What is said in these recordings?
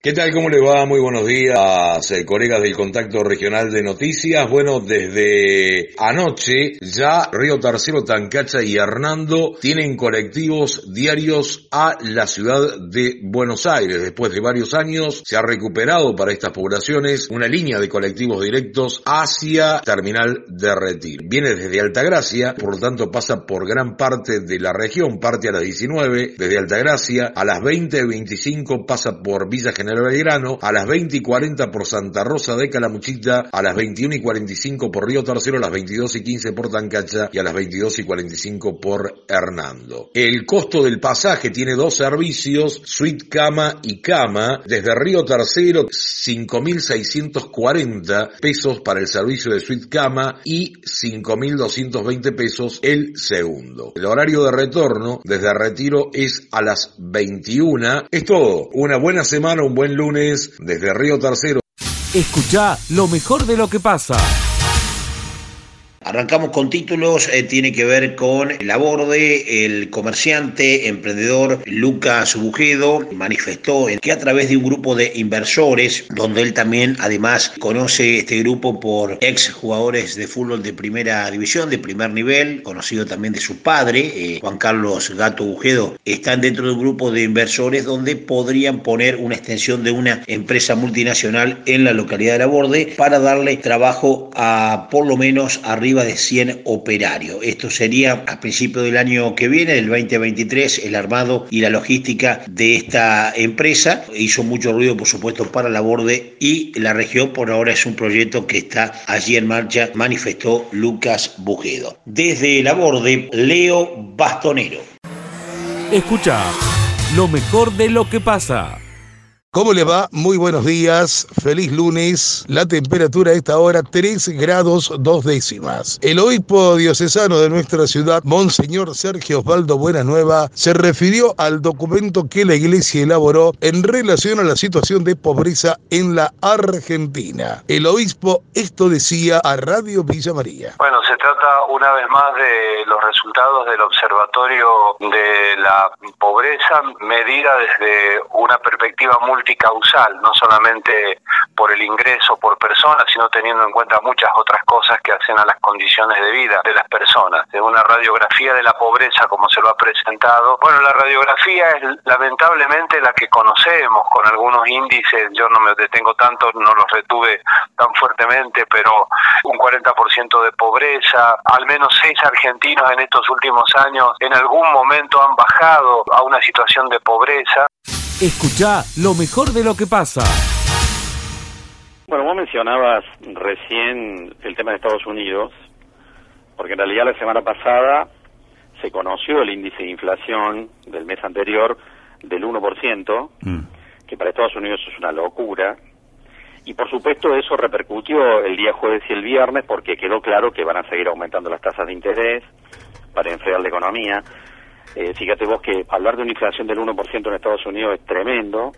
¿Qué tal? ¿Cómo le va? Muy buenos días, eh, colegas del Contacto Regional de Noticias. Bueno, desde anoche ya Río Tercero, Tancacha y Hernando tienen colectivos diarios a la ciudad de Buenos Aires. Después de varios años se ha recuperado para estas poblaciones una línea de colectivos directos hacia Terminal de Retiro. Viene desde Altagracia, por lo tanto pasa por gran parte de la región, parte a las 19, desde Altagracia a las 20.25 pasa por Villa General el Belgrano, a las 20 y 40 por Santa Rosa de Calamuchita, a las 21 y 45 por Río Tercero, a las 22 y 15 por Tancacha y a las 22 y 45 por Hernando. El costo del pasaje tiene dos servicios, suite cama y cama, desde Río Tercero 5.640 pesos para el servicio de suite cama y 5.220 pesos el segundo. El horario de retorno desde Retiro es a las 21. Es todo. Una buena semana, un buen lunes desde Río Tercero. Escucha lo mejor de lo que pasa. Arrancamos con títulos, eh, tiene que ver con el aborde, el comerciante, emprendedor Lucas Bujedo manifestó que a través de un grupo de inversores, donde él también además conoce este grupo por ex jugadores de fútbol de primera división, de primer nivel, conocido también de su padre, eh, Juan Carlos Gato Bujedo, están dentro de un grupo de inversores donde podrían poner una extensión de una empresa multinacional en la localidad de Laborde para darle trabajo a por lo menos arriba de 100 operarios. Esto sería a principio del año que viene, del 2023, el armado y la logística de esta empresa. Hizo mucho ruido, por supuesto, para la borde y la región. Por ahora es un proyecto que está allí en marcha, manifestó Lucas Bujedo. Desde la borde, Leo Bastonero. Escucha lo mejor de lo que pasa. ¿Cómo le va? Muy buenos días, feliz lunes. La temperatura a esta hora 3 grados dos décimas. El obispo diocesano de nuestra ciudad, Monseñor Sergio Osvaldo Buenanueva, se refirió al documento que la iglesia elaboró en relación a la situación de pobreza en la Argentina. El obispo esto decía a Radio Villa María. Bueno, se trata una vez más de los resultados del observatorio de la pobreza medida desde una perspectiva muy multicausal, no solamente por el ingreso por persona, sino teniendo en cuenta muchas otras cosas que hacen a las condiciones de vida de las personas. De una radiografía de la pobreza, como se lo ha presentado. Bueno, la radiografía es lamentablemente la que conocemos, con algunos índices, yo no me detengo tanto, no los retuve tan fuertemente, pero un 40% de pobreza, al menos seis argentinos en estos últimos años en algún momento han bajado a una situación de pobreza. Escucha lo mejor de lo que pasa. Bueno, vos mencionabas recién el tema de Estados Unidos, porque en realidad la semana pasada se conoció el índice de inflación del mes anterior del 1%, mm. que para Estados Unidos es una locura, y por supuesto eso repercutió el día jueves y el viernes porque quedó claro que van a seguir aumentando las tasas de interés para enfriar la economía. Eh, fíjate vos que hablar de una inflación del 1% en Estados Unidos es tremendo,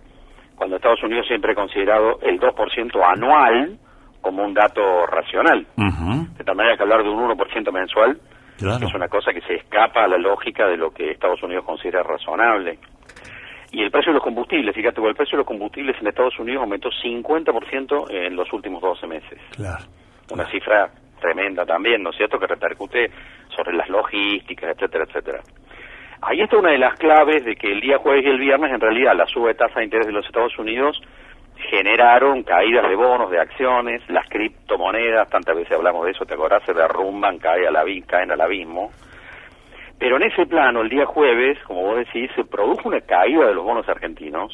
cuando Estados Unidos siempre ha considerado el 2% anual como un dato racional. De tal manera que hablar de un 1% mensual es una cosa que se escapa a la lógica de lo que Estados Unidos considera razonable. Y el precio de los combustibles, fíjate, el precio de los combustibles en Estados Unidos aumentó 50% en los últimos 12 meses. Claro. Una cifra tremenda también, ¿no es cierto?, que repercute sobre las logísticas, etcétera, etcétera. Ahí está una de las claves de que el día jueves y el viernes, en realidad, la suba de tasa de interés de los Estados Unidos generaron caídas de bonos, de acciones, las criptomonedas, tantas veces hablamos de eso, te acordás, se derrumban, caen al, abismo, caen al abismo. Pero en ese plano, el día jueves, como vos decís, se produjo una caída de los bonos argentinos,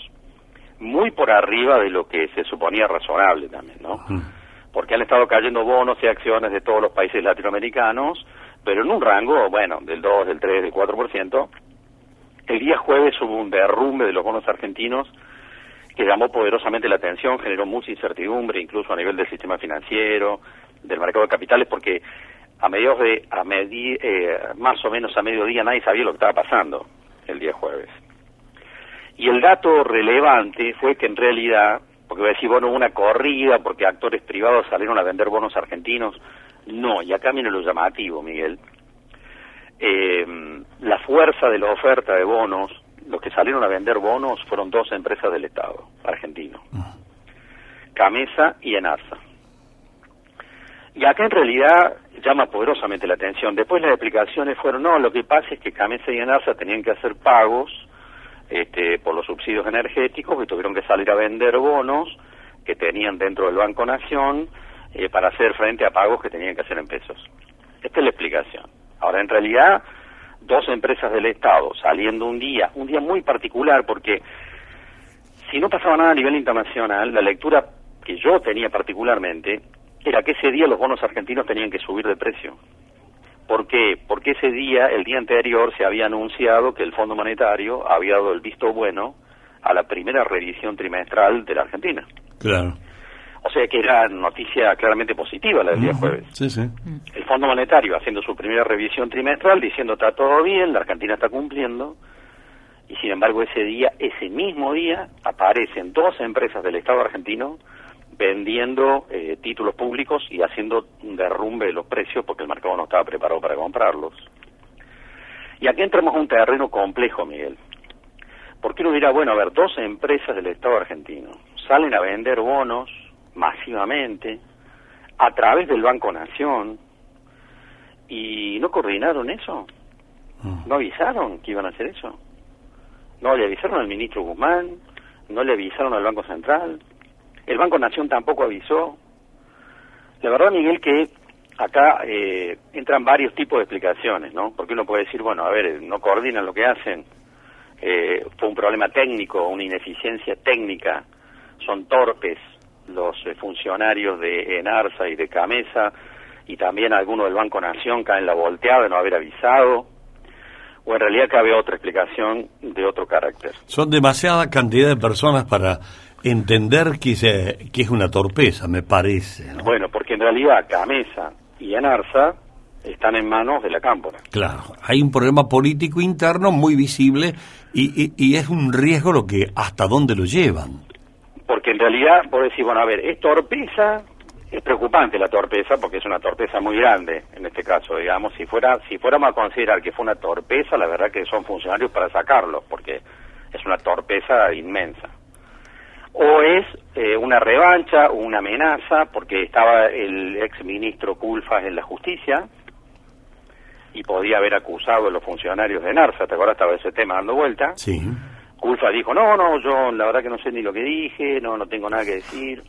muy por arriba de lo que se suponía razonable también, ¿no? Porque han estado cayendo bonos y acciones de todos los países latinoamericanos, pero en un rango, bueno, del 2, del 3, del 4%. El día jueves hubo un derrumbe de los bonos argentinos que llamó poderosamente la atención, generó mucha incertidumbre, incluso a nivel del sistema financiero, del mercado de capitales, porque a mediados de, a eh, más o menos a mediodía nadie sabía lo que estaba pasando el día jueves. Y el dato relevante fue que en realidad, porque voy a decir, bueno, una corrida, porque actores privados salieron a vender bonos argentinos, no, y acá viene lo llamativo, Miguel. Eh, la fuerza de la oferta de bonos los que salieron a vender bonos fueron dos empresas del Estado argentino, Camesa y Enarsa. Y acá en realidad llama poderosamente la atención. Después las explicaciones fueron, no, lo que pasa es que Camesa y Enarsa tenían que hacer pagos este, por los subsidios energéticos y tuvieron que salir a vender bonos que tenían dentro del Banco Nación eh, para hacer frente a pagos que tenían que hacer en pesos. Esta es la explicación. Ahora, en realidad, dos empresas del Estado saliendo un día, un día muy particular, porque si no pasaba nada a nivel internacional, la lectura que yo tenía particularmente era que ese día los bonos argentinos tenían que subir de precio. ¿Por qué? Porque ese día, el día anterior, se había anunciado que el Fondo Monetario había dado el visto bueno a la primera revisión trimestral de la Argentina. Claro. O sea que era noticia claramente positiva la del día jueves. Sí, sí. El Fondo Monetario haciendo su primera revisión trimestral diciendo está todo bien, la Argentina está cumpliendo, y sin embargo ese día, ese mismo día, aparecen dos empresas del Estado argentino vendiendo eh, títulos públicos y haciendo un derrumbe de los precios porque el mercado no estaba preparado para comprarlos. Y aquí entramos a un terreno complejo, Miguel. Porque uno dirá, bueno, a ver, dos empresas del Estado argentino salen a vender bonos masivamente a través del Banco Nación y no coordinaron eso. ¿No avisaron que iban a hacer eso? ¿No le avisaron al ministro Guzmán? ¿No le avisaron al Banco Central? El Banco Nación tampoco avisó. La verdad, Miguel, que acá eh, entran varios tipos de explicaciones, ¿no? Porque uno puede decir, bueno, a ver, no coordinan lo que hacen, eh, fue un problema técnico, una ineficiencia técnica, son torpes los eh, funcionarios de Enarsa y de Camesa, y también algunos del Banco Nación caen la volteada de no haber avisado, o en realidad cabe otra explicación de otro carácter. Son demasiada cantidad de personas para entender que, se, que es una torpeza, me parece. ¿no? Bueno, porque en realidad Camesa y Enarsa están en manos de la Cámpora. Claro, hay un problema político interno muy visible y, y, y es un riesgo lo que hasta dónde lo llevan. Porque en realidad, por decir, bueno, a ver, es torpeza, es preocupante la torpeza porque es una torpeza muy grande en este caso, digamos, si fuera si fuéramos a considerar que fue una torpeza, la verdad que son funcionarios para sacarlos porque es una torpeza inmensa. O es eh, una revancha una amenaza porque estaba el ex ministro Culfas en la justicia y podía haber acusado a los funcionarios de NARSA, ¿te acuerdas? Estaba ese tema dando vuelta. Sí. Culfa dijo, no, no, yo la verdad que no sé ni lo que dije, no, no tengo nada que decir.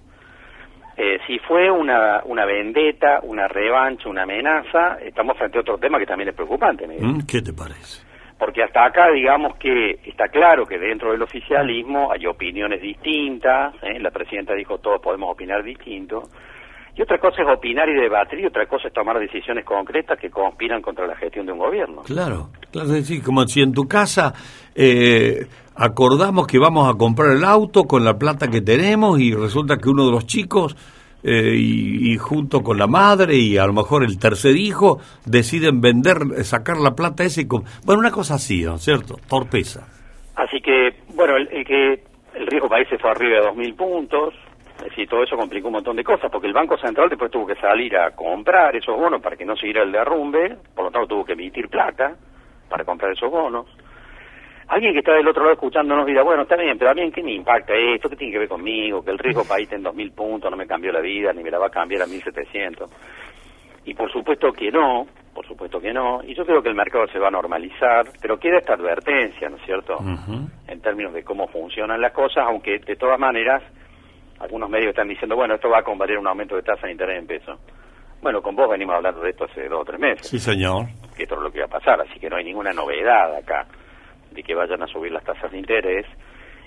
Eh, si fue una, una vendetta, una revancha, una amenaza, estamos frente a otro tema que también es preocupante. Miguel. ¿Mm? ¿Qué te parece? Porque hasta acá, digamos que está claro que dentro del oficialismo hay opiniones distintas, ¿eh? la presidenta dijo todos podemos opinar distinto, y otra cosa es opinar y debatir, y otra cosa es tomar decisiones concretas que conspiran contra la gestión de un gobierno. Claro, claro, es decir, como si en tu casa eh, acordamos que vamos a comprar el auto con la plata que tenemos y resulta que uno de los chicos eh, y, junto con la madre y a lo mejor el tercer hijo deciden vender, sacar la plata ese bueno, una cosa así, ¿no es cierto? Torpeza. Así que, bueno, el, el que el riesgo país se fue arriba de 2.000 puntos, es decir, todo eso complicó un montón de cosas, porque el Banco Central después tuvo que salir a comprar esos bonos para que no siguiera el derrumbe, por lo tanto tuvo que emitir plata para comprar esos bonos. Alguien que está del otro lado escuchándonos dirá, bueno, está bien, pero a mí ¿qué me impacta esto? ¿Qué tiene que ver conmigo? Que el riesgo país en 2.000 puntos no me cambió la vida, ni me la va a cambiar a 1.700. Y por supuesto que no, por supuesto que no, y yo creo que el mercado se va a normalizar, pero queda esta advertencia, ¿no es cierto?, uh -huh. en términos de cómo funcionan las cosas, aunque de todas maneras algunos medios están diciendo, bueno, esto va a convaler un aumento de tasa de interés en peso. Bueno, con vos venimos hablando de esto hace dos o tres meses. Sí, señor. Que esto es lo que va a pasar, así que no hay ninguna novedad acá de que vayan a subir las tasas de interés.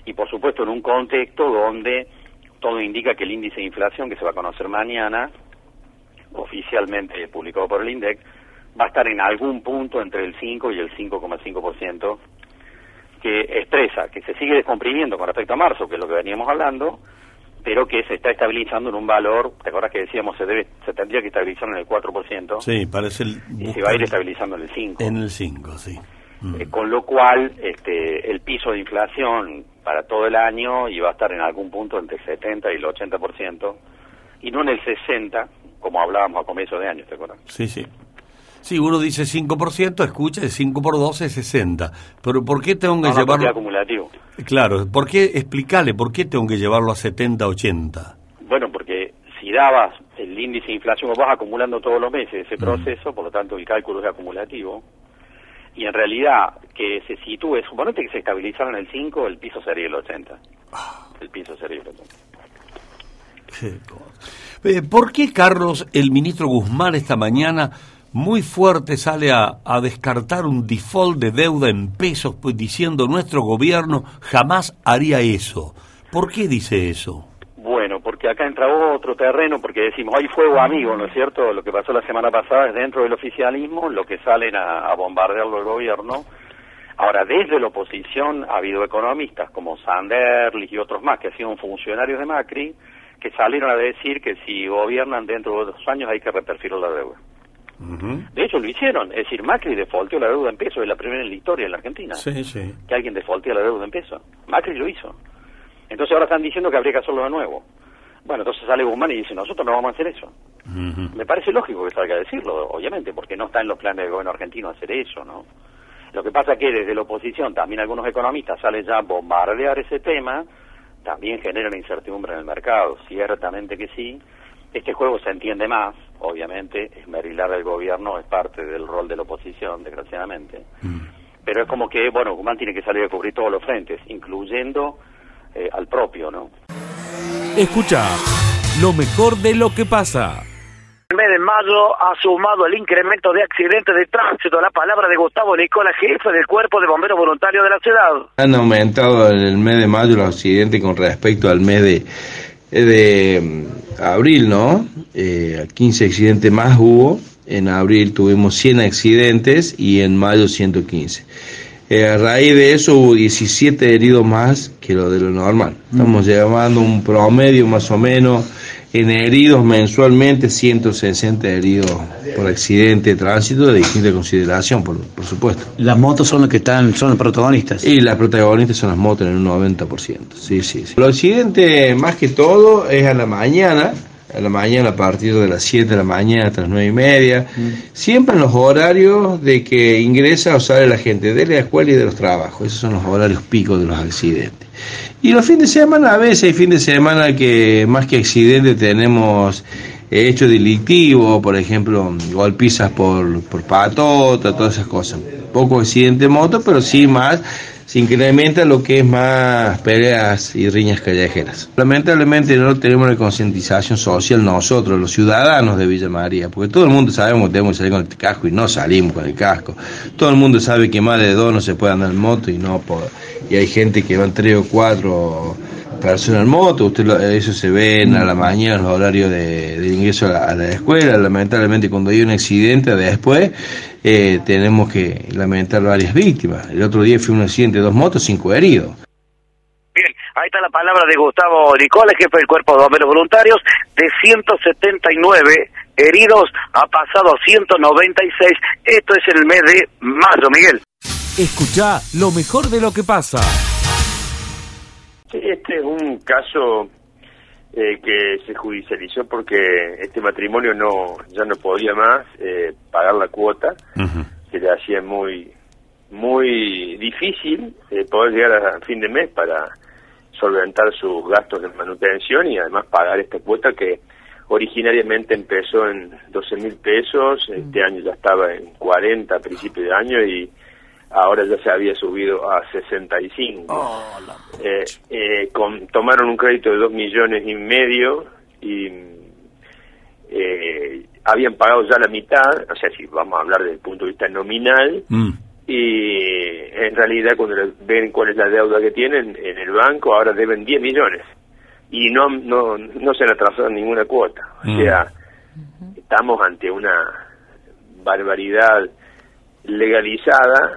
Y por supuesto en un contexto donde todo indica que el índice de inflación que se va a conocer mañana, oficialmente publicado por el INDEC, va a estar en algún punto entre el 5 y el 5,5%, que expresa que se sigue descomprimiendo con respecto a marzo, que es lo que veníamos hablando, pero que se está estabilizando en un valor, ¿te acuerdas que decíamos se debe se tendría que estabilizar en el 4%? Sí, parece el... Y se va a ir estabilizando en el 5%. En el 5, sí. Mm. Eh, con lo cual, este, el piso de inflación para todo el año iba a estar en algún punto entre el 70 y el 80%, y no en el 60, como hablábamos a comienzo de año, ¿te acuerdas? Sí, sí. Sí, uno dice 5%, escucha, 5 por 12 es 60. Pero ¿por qué tengo que No, llevarlo? acumulativo. Claro, ¿por qué? Explícale, ¿por qué tengo que llevarlo a 70, 80? Bueno, porque si dabas el índice de inflación, vas acumulando todos los meses ese proceso, por lo tanto el cálculo es acumulativo. Y en realidad, que se sitúe, suponete que se estabilizara en el 5, el piso sería el 80. El piso sería el 80. Qué cosa. Eh, ¿Por qué, Carlos, el ministro Guzmán esta mañana muy fuerte sale a, a descartar un default de deuda en pesos, pues diciendo nuestro gobierno jamás haría eso? ¿Por qué dice eso? Acá entra otro terreno, porque decimos, hay fuego amigo, ¿no es cierto? Lo que pasó la semana pasada es dentro del oficialismo, lo que salen a, a bombardearlo el gobierno. Ahora, desde la oposición ha habido economistas como Sanderlich y otros más, que han sido funcionarios de Macri, que salieron a decir que si gobiernan dentro de dos años hay que reperfilar la deuda. De hecho, lo hicieron. Es decir, Macri defaulteó la deuda en pesos, es la primera en la historia en la Argentina. Sí, sí. Que alguien defaultea la deuda en pesos. Macri lo hizo. Entonces ahora están diciendo que habría que hacerlo de nuevo. Bueno, entonces sale Guzmán y dice, nosotros no vamos a hacer eso. Me parece lógico que salga a decirlo, obviamente, porque no está en los planes del gobierno argentino hacer eso, ¿no? Lo que pasa es que desde la oposición también algunos economistas salen ya a bombardear ese tema, también generan incertidumbre en el mercado, ciertamente que sí. Este juego se entiende más, obviamente, esmerilar al gobierno es parte del rol de la oposición, desgraciadamente. Pero es como que, bueno, Guzmán tiene que salir a cubrir todos los frentes, incluyendo eh, al propio, ¿no? Escucha lo mejor de lo que pasa. El mes de mayo ha sumado el incremento de accidentes de tránsito. La palabra de Gustavo Nicola, jefe del Cuerpo de Bomberos Voluntarios de la ciudad. Han aumentado en el mes de mayo los accidentes con respecto al mes de, de mm, abril, ¿no? Eh, 15 accidentes más hubo. En abril tuvimos 100 accidentes y en mayo 115. Eh, a raíz de eso hubo 17 heridos más que lo de lo normal. Estamos llevando un promedio más o menos en heridos mensualmente, 160 heridos por accidente de tránsito de distinta consideración, por, por supuesto. Las motos son las que están, son los protagonistas. Y las protagonistas son las motos en un 90%. Sí, sí, sí. Lo accidente más que todo es a la mañana, a la mañana a partir de las 7 de la mañana hasta las 9 y media, siempre en los horarios de que ingresa o sale la gente de la escuela y de los trabajos. Esos son los horarios picos de los accidentes. Y los fines de semana, a veces hay fines de semana que más que accidentes tenemos eh, hechos delictivos, por ejemplo, golpizas por, por patota, todas esas cosas. Poco accidente de moto, pero sí más se incrementa lo que es más peleas y riñas callejeras. Lamentablemente no tenemos la concientización social nosotros, los ciudadanos de Villa María, porque todo el mundo sabemos que tenemos que salir con el casco y no salimos con el casco. Todo el mundo sabe que más de dos no se puede andar en moto y no por... y hay gente que van tres o cuatro personas en moto, usted lo- eso se ve en a la mañana, en los horarios de, de ingreso a la, a la escuela, lamentablemente cuando hay un accidente después eh, tenemos que lamentar varias víctimas. El otro día fue un accidente de dos motos, cinco heridos. Bien, ahí está la palabra de Gustavo Nicola, jefe del Cuerpo de Bomberos Voluntarios. De 179 heridos ha pasado a 196. Esto es en el mes de mayo, Miguel. Escucha lo mejor de lo que pasa. Sí, este es un caso eh, que se judicializó porque este matrimonio no ya no podía más eh, pagar la cuota, se le hacía muy muy difícil eh, poder llegar a fin de mes para solventar sus gastos de manutención y además pagar esta cuota que originariamente empezó en 12 mil pesos, este año ya estaba en 40 a principio de año y ahora ya se había subido a 65. Eh, eh, con, tomaron un crédito de 2 millones y medio y eh, habían pagado ya la mitad, o sea, si vamos a hablar desde el punto de vista nominal, y en realidad cuando ven cuál es la deuda que tienen en el banco, ahora deben 10 millones y no no no se han atrasado ninguna cuota. O Mm. sea, estamos ante una barbaridad legalizada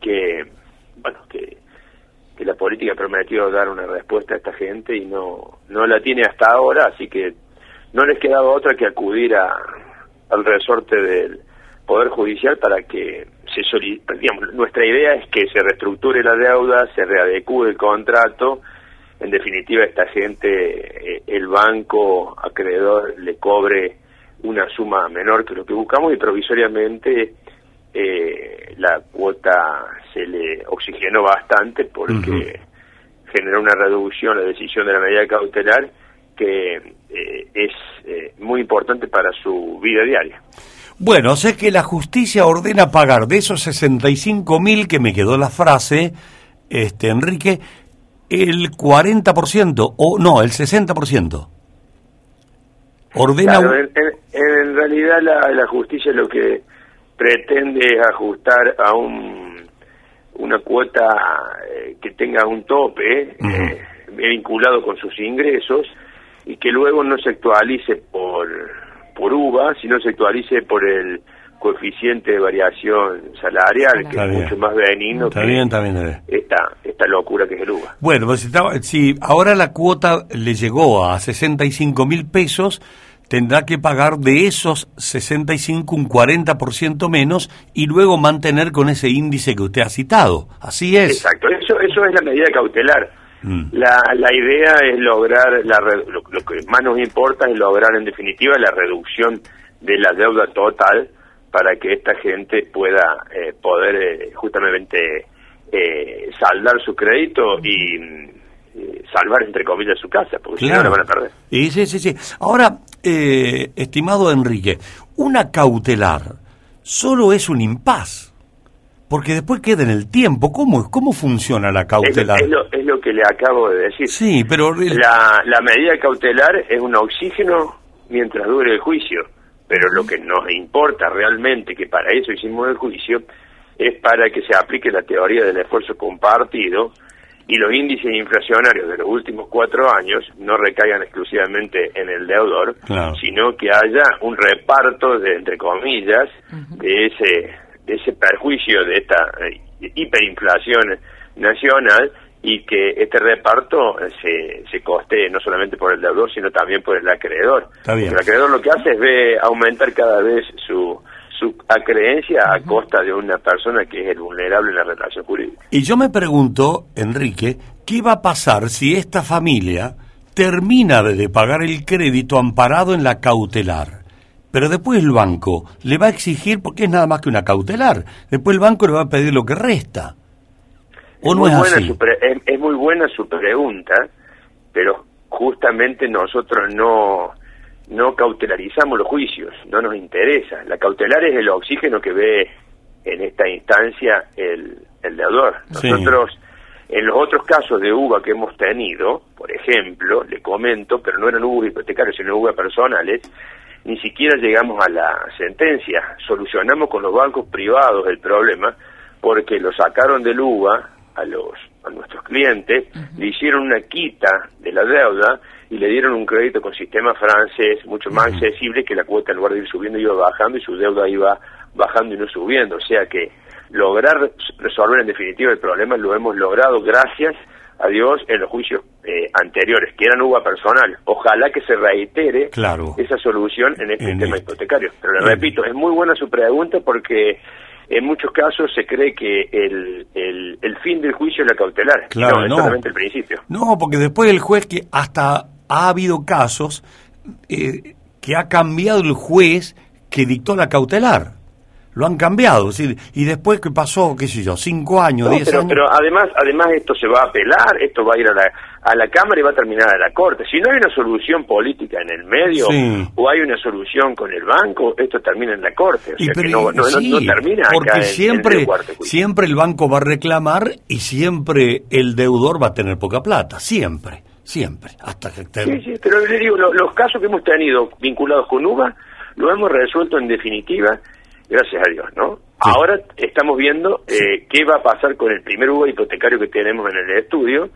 que, bueno, que, que la política prometió dar una respuesta a esta gente y no, no la tiene hasta ahora, así que no les quedaba otra que acudir a, al resorte del Poder Judicial para que se digamos, nuestra idea es que se reestructure la deuda, se readecue el contrato, en definitiva esta gente, eh, el banco acreedor le cobre una suma menor que lo que buscamos y provisoriamente eh, la cuota se le oxigenó bastante porque generó una reducción la decisión de la medida cautelar que eh, es eh, muy importante para su vida diaria. Bueno, sé que la justicia ordena pagar de esos 65 mil, que me quedó la frase, este Enrique, el 40%, o no, el 60%. Ordena... Claro, en, en- en realidad la, la justicia lo que pretende ajustar a un una cuota eh, que tenga un tope eh, vinculado con sus ingresos y que luego no se actualice por por UVA, sino se actualice por el coeficiente de variación salarial, que Está es bien. mucho más benigno Está que bien, está bien, está bien. esta, esta locura que es el UVA. Bueno, pues si ahora la cuota le llegó a 65 mil pesos, tendrá que pagar de esos 65 un 40% menos y luego mantener con ese índice que usted ha citado. Así es. Exacto, eso, eso es la medida cautelar. Mm. La, la idea es lograr, la, lo que más nos importa es lograr en definitiva la reducción de la deuda total para que esta gente pueda eh, poder eh, justamente eh, saldar su crédito y eh, salvar entre comillas su casa, porque si no la van a perder. Y sí, sí, sí. Ahora, eh, estimado Enrique, una cautelar solo es un impas, porque después queda en el tiempo. ¿Cómo, cómo funciona la Es, cautelar? es lo, es lo que le acabo de decir. Sí, pero... el- La, la medida cautelar es un oxígeno mientras dure el juicio, pero lo que nos importa realmente, que para eso hicimos el juicio, es para que se aplique la teoría del esfuerzo compartido y los índices inflacionarios de los últimos cuatro años no recaigan exclusivamente en el deudor, Claro. sino que haya un reparto, de, entre comillas, de ese de ese perjuicio de esta eh, hiperinflación nacional y que este reparto eh, se, se coste no solamente por el deudor, sino también por el acreedor. Está bien. Porque El acreedor lo que hace es ve aumentar cada vez su, su acreencia a costa de una persona que es el vulnerable en la relación jurídica. Y yo me pregunto, Enrique, ¿qué va a pasar si esta familia termina de pagar el crédito amparado en la cautelar? Pero después el banco le va a exigir, porque es nada más que una cautelar, después el banco le va a pedir lo que resta. ¿O no es así? su es muy buena su pregunta, pero justamente nosotros no no cautelarizamos los juicios, no nos interesa. La cautelar es el oxígeno que ve en esta instancia el, el deudor. Sí. Nosotros, en los otros casos de UVA que hemos tenido, por ejemplo, le comento, pero no eran UVA hipotecarios, sino UVA personales, ni siquiera llegamos a la sentencia. Solucionamos con los bancos privados el problema porque lo sacaron del UVA a los a nuestros clientes, le hicieron una quita de la deuda y le dieron un crédito con sistema francés mucho más accesible que la cuota en lugar de ir subiendo iba bajando y su deuda iba bajando y no subiendo. O sea que lograr resolver en definitiva el problema lo hemos logrado gracias a Dios en los juicios eh, anteriores, que eran UVA personal. Ojalá que se reitere Claro. esa solución en este En tema este. hipotecario. Pero le repito, es muy buena su pregunta porque en muchos casos se cree que el, el, el fin del juicio es la cautelar. Claro, no, es no. solamente el principio. No, porque después el juez que hasta ha habido casos eh, que ha cambiado el juez que dictó la cautelar. Lo han cambiado. es decir, y después que pasó, qué sé yo, cinco años, No, diez pero, años. pero además, además esto se va a apelar, esto va a ir a la, a la Cámara y va a terminar a la Corte. Si no hay una solución política en el medio Sí. o hay una solución con el banco, esto termina en la Corte. O Y sea que pero- no, no, no- sí, no termina porque acá en- en, siempre, el siempre el banco va a reclamar y siempre el deudor va a tener poca plata, siempre, siempre, hasta que te- Sí, sí, pero le digo, lo- los casos que hemos tenido vinculados con UVA, lo hemos resuelto en definitiva, gracias a Dios, ¿no? Ahora estamos viendo eh, qué va a pasar con el primer UVA hipotecario que tenemos en el estudio.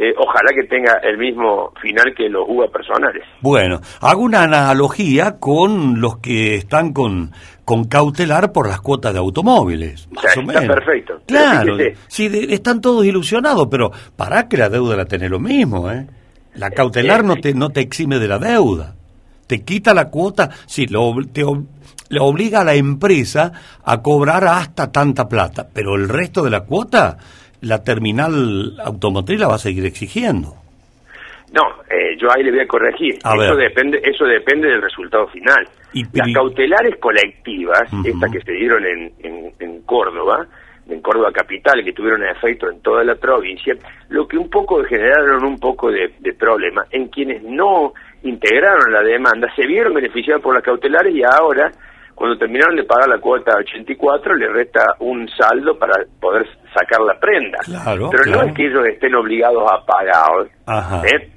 Eh, ojalá que tenga el mismo final que los UVA personales. Bueno, hago una analogía con los que están con, con cautelar por las cuotas de automóviles, más O o está menos. perfecto. Claro, sí, de- están todos ilusionados, pero para que la deuda la tenés lo mismo, ¿eh? La cautelar no te, no te exime de la deuda. Te quita la cuota, sí, lo, te le obliga a la empresa a cobrar hasta tanta plata, pero el resto de la cuota, la terminal automotriz la va a seguir exigiendo. No, eh, yo ahí le voy a corregir. A eso ver. depende, eso depende del resultado final. Y Las cautelares colectivas, estas que se dieron en, en, en Córdoba, en Córdoba capital, que tuvieron efecto en toda la provincia, lo que un poco generaron un poco de, de problema en quienes no integraron la demanda, se vieron beneficiados por las cautelares y ahora, cuando terminaron de pagar la cuota 84, le resta un saldo para poder sacar la prenda. Claro, Pero claro. no es que ellos estén obligados a pagar. ¿eh?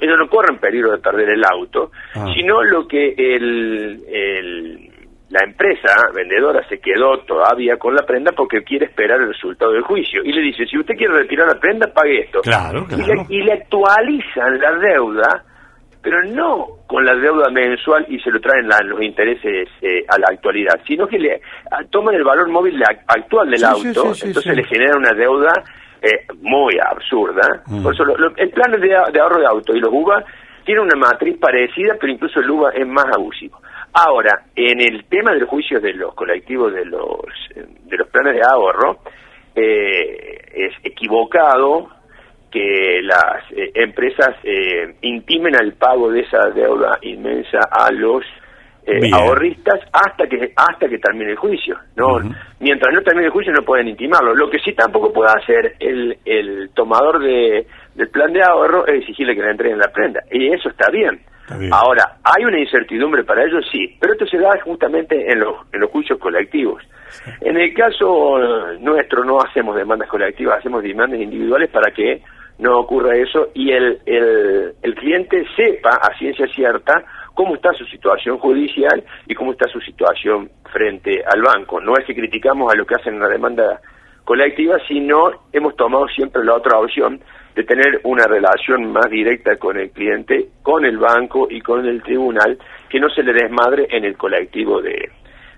Ellos no corren peligro de perder el auto, Ah. sino lo que el, el- la empresa vendedora se quedó todavía con la prenda porque quiere esperar el resultado del juicio. Y le dice, si usted quiere retirar la prenda, pague esto. Claro, Y, le, claro. y le actualizan la deuda, pero no con la deuda mensual y se lo traen la- los intereses eh, a la actualidad, sino que le a- toman el valor móvil la- actual del Sí, auto, sí, sí, entonces le generan una deuda eh, muy absurda. Mm. Por eso lo- lo- el plan de, de ahorro de auto y los UBA tienen una matriz parecida, pero incluso el UBA es más abusivo. Ahora, en el tema del juicio de los colectivos de los, eh, de los planes de ahorro, eh, es equivocado que las eh, empresas eh, intimen al pago de esa deuda inmensa a los eh, ahorristas hasta que hasta que termine el juicio. No, mientras no termine el juicio no pueden intimarlo. Lo que sí tampoco puede hacer el, el tomador de, del plan de ahorro es exigirle que le entreguen la prenda. Y eso está bien. Está bien. Ahora, ¿hay una incertidumbre para ellos? Sí, pero esto se da justamente en los, en los juicios colectivos. En el caso eh, nuestro no hacemos demandas colectivas, hacemos demandas individuales para que no ocurra eso y el, el, cliente sepa a ciencia cierta cómo está su situación judicial y cómo está su situación frente al banco. No es que criticamos a lo que hacen en la demanda colectiva, sino hemos tomado siempre la otra opción de tener una relación más directa con el cliente, con el banco y con el tribunal, que no se le desmadre en el colectivo de,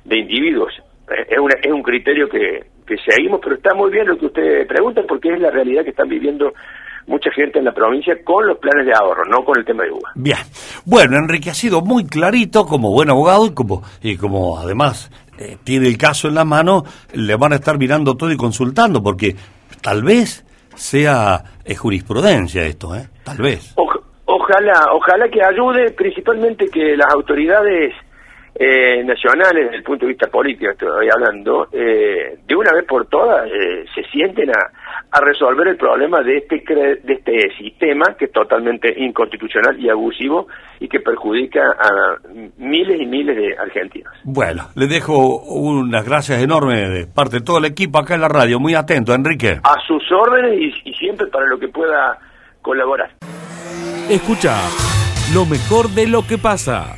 de individuos. Eh, Es, una- es un criterio que, que seguimos, pero está muy bien lo que usted pregunta, porque es la realidad que están viviendo mucha gente en la provincia con los planes de ahorro, no con el tema de UBA. Bien. Bueno, Enrique ha sido muy clarito como buen abogado y como, y como además eh, tiene el caso en la mano, le van a estar mirando todo y consultando, porque tal vez sea eh, jurisprudencia esto, ¿eh? Tal vez. Oj- ojalá, ojalá que ayude principalmente que las autoridades eh, nacionales, desde el punto de vista político estoy hablando, eh, de una vez por todas eh, se sienten a, a resolver el problema de este cre- de este sistema que es totalmente inconstitucional y abusivo y que perjudica a miles y miles de argentinos. Bueno, le dejo unas gracias enormes de parte de todo el equipo acá en la radio. Muy atento, Enrique. A sus órdenes y, y siempre para lo que pueda colaborar. Escucha lo mejor de lo que pasa.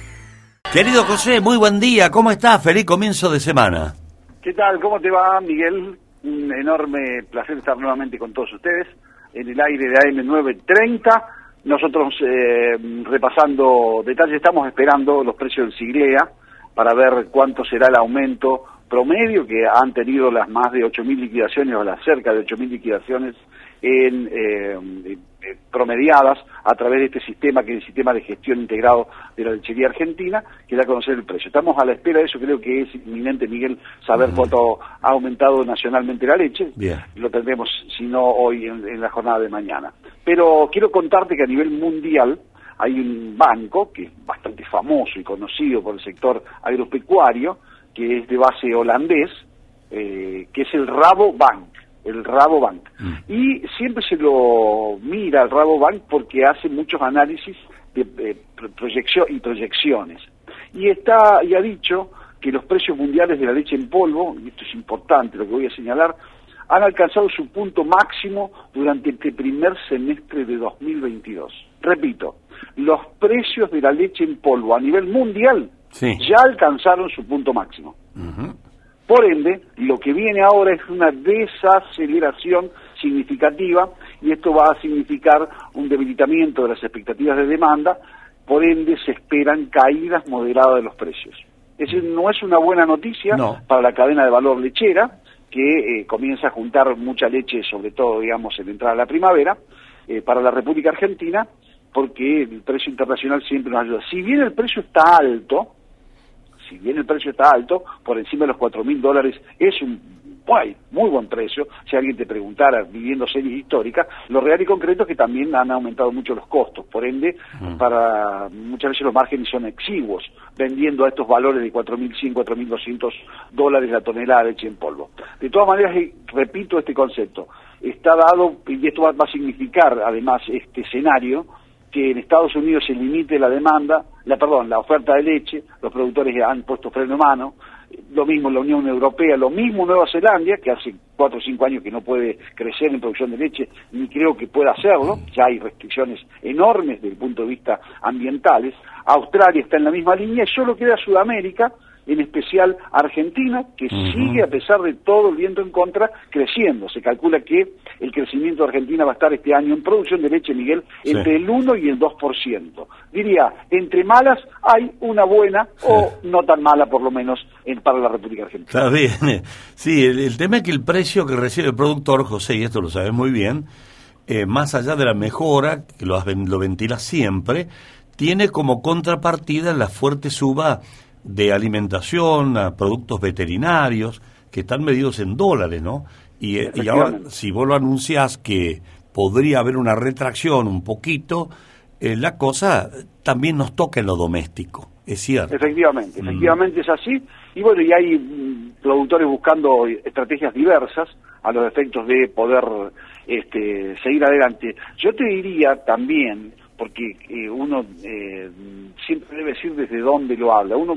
Querido José, muy buen día. ¿Cómo estás? Feliz comienzo de semana. ¿Qué tal? ¿Cómo te va, Miguel? Un enorme placer estar nuevamente con todos ustedes en el aire de AM930. Nosotros eh, repasando detalles, estamos esperando los precios del Siglea para ver cuánto será el aumento promedio que han tenido las más de 8.000 liquidaciones o las cerca de 8.000 liquidaciones en, eh, eh, promediadas a través de este sistema que es el sistema de gestión integrado de la lechería argentina, que da a conocer el precio. Estamos a la espera de eso, creo que es inminente, Miguel, saber cuánto ha aumentado nacionalmente la leche. Bien. Lo tendremos, si no hoy, en, en la jornada de mañana. Pero quiero contarte que a nivel mundial hay un banco que es bastante famoso y conocido por el sector agropecuario, que es de base holandés, eh, que es el Rabobank, el Rabobank. Y siempre se lo mira al Rabobank porque hace muchos análisis de, pro- proyección y proyecciones. Y está y ha dicho que los precios mundiales de la leche en polvo, y esto es importante lo que voy a señalar, han alcanzado su punto máximo durante este primer semestre de 2022. Repito, los precios de la leche en polvo a nivel mundial Sí. ya alcanzaron su punto máximo. Por ende, lo que viene ahora es una desaceleración significativa y esto va a significar un debilitamiento de las expectativas de demanda, por ende se esperan caídas moderadas de los precios. Es decir, no es una buena noticia No. para la cadena de valor lechera, que eh, comienza a juntar mucha leche, sobre todo, digamos, en la entrada de la primavera, eh, para la República Argentina, porque el precio internacional siempre nos ayuda. Si bien el precio está alto, si bien el precio está alto, por encima de los cuatro mil dólares es un muy buen precio, si alguien te preguntara viviendo series históricas, lo real y concreto es que también han aumentado mucho los costos, por ende, Mm. para muchas veces los márgenes son exiguos, vendiendo a estos valores de 4.100, 4.200 dólares la tonelada de leche en polvo. De todas maneras, repito este concepto, está dado, y esto va va a significar además este escenario, que en Estados Unidos se limite la demanda, la perdón, la oferta de leche, los productores han puesto freno en mano, lo mismo la Unión Europea, lo mismo Nueva Zelanda, que hace cuatro o cinco años que no puede crecer en producción de leche, ni creo que pueda hacerlo, ya hay restricciones enormes desde el punto de vista ambientales, Australia está en la misma línea, y solo queda Sudamérica, en especial Argentina, que sigue, a pesar de todo el viento en contra, creciendo. Se calcula que el crecimiento de Argentina va a estar este año en producción de leche, Miguel, Sí. entre el 1 y el 2%. Diría, entre malas hay una buena o no tan mala, por lo menos, en, para la República Argentina. Está bien. Sí, el, el tema es que el precio que recibe el productor, José, y esto lo sabes muy bien, eh, más allá de la mejora, que lo, lo ventila siempre, tiene como contrapartida la fuerte suba de alimentación, a productos veterinarios, que están medidos en dólares, ¿no? Y, eh, y ahora, si vos lo anunciás que podría haber una retracción un poquito, eh, la cosa también nos toca en lo doméstico, es cierto. Efectivamente, Mm. efectivamente es así. Y bueno, y hay mm, productores buscando estrategias diversas a los efectos de poder este, seguir adelante. Yo te diría también, porque eh, uno eh, siempre debe decir desde dónde lo habla. Uno,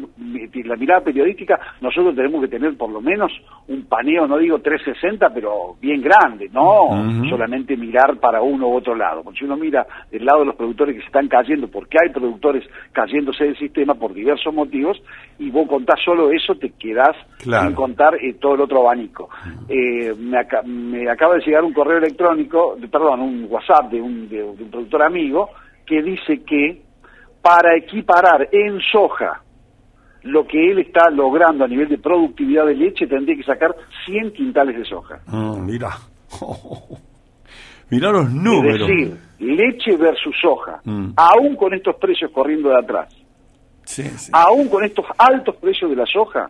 la mirada periodística, nosotros tenemos que tener por lo menos un paneo, no digo 360, pero bien grande, no solamente mirar para uno u otro lado. Porque si uno mira del lado de los productores que se están cayendo, porque hay productores cayéndose del sistema por diversos motivos, y vos contás solo eso, te quedás Claro. sin contar eh, todo el otro abanico. Eh, me, aca- me acaba de llegar un correo electrónico, perdón, un WhatsApp de un, de- de un productor amigo, que dice que para equiparar en soja lo que él está logrando a nivel de productividad de leche, tendría que sacar 100 quintales de soja. Mm, mira. mira los números. Es decir, leche versus soja, Mm. aún con estos precios corriendo de atrás, Sí, sí. aún con estos altos precios de la soja,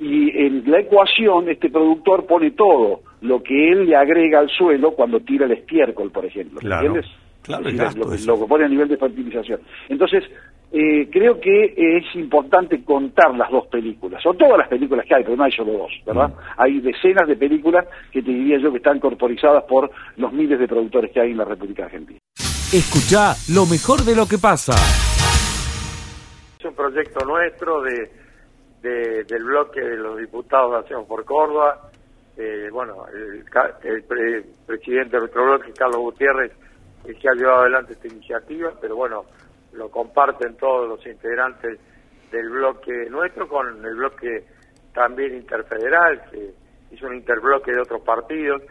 y en la ecuación este productor pone todo lo que él le agrega al suelo cuando tira el estiércol, por ejemplo, Claro. ¿entiendes? Claro, el gasto lo, que- ese. lo que pone a nivel de fertilización. Entonces, eh, creo que es importante contar las dos películas, o todas las películas que hay, pero no hay solo dos, ¿verdad? Mm. Hay decenas de películas que te diría yo que están corporizadas por los miles de productores que hay en la República Argentina. Escucha lo mejor de lo que pasa. Es un proyecto nuestro de, de- del bloque de los diputados de Acción por Córdoba. Eh, bueno, el, ca- el pre- presidente de nuestro bloque, Carlos Gutiérrez, el que ha llevado adelante esta iniciativa, pero bueno, lo comparten todos los integrantes del bloque nuestro con el bloque también interfederal, que hizo un interbloque de otros partidos.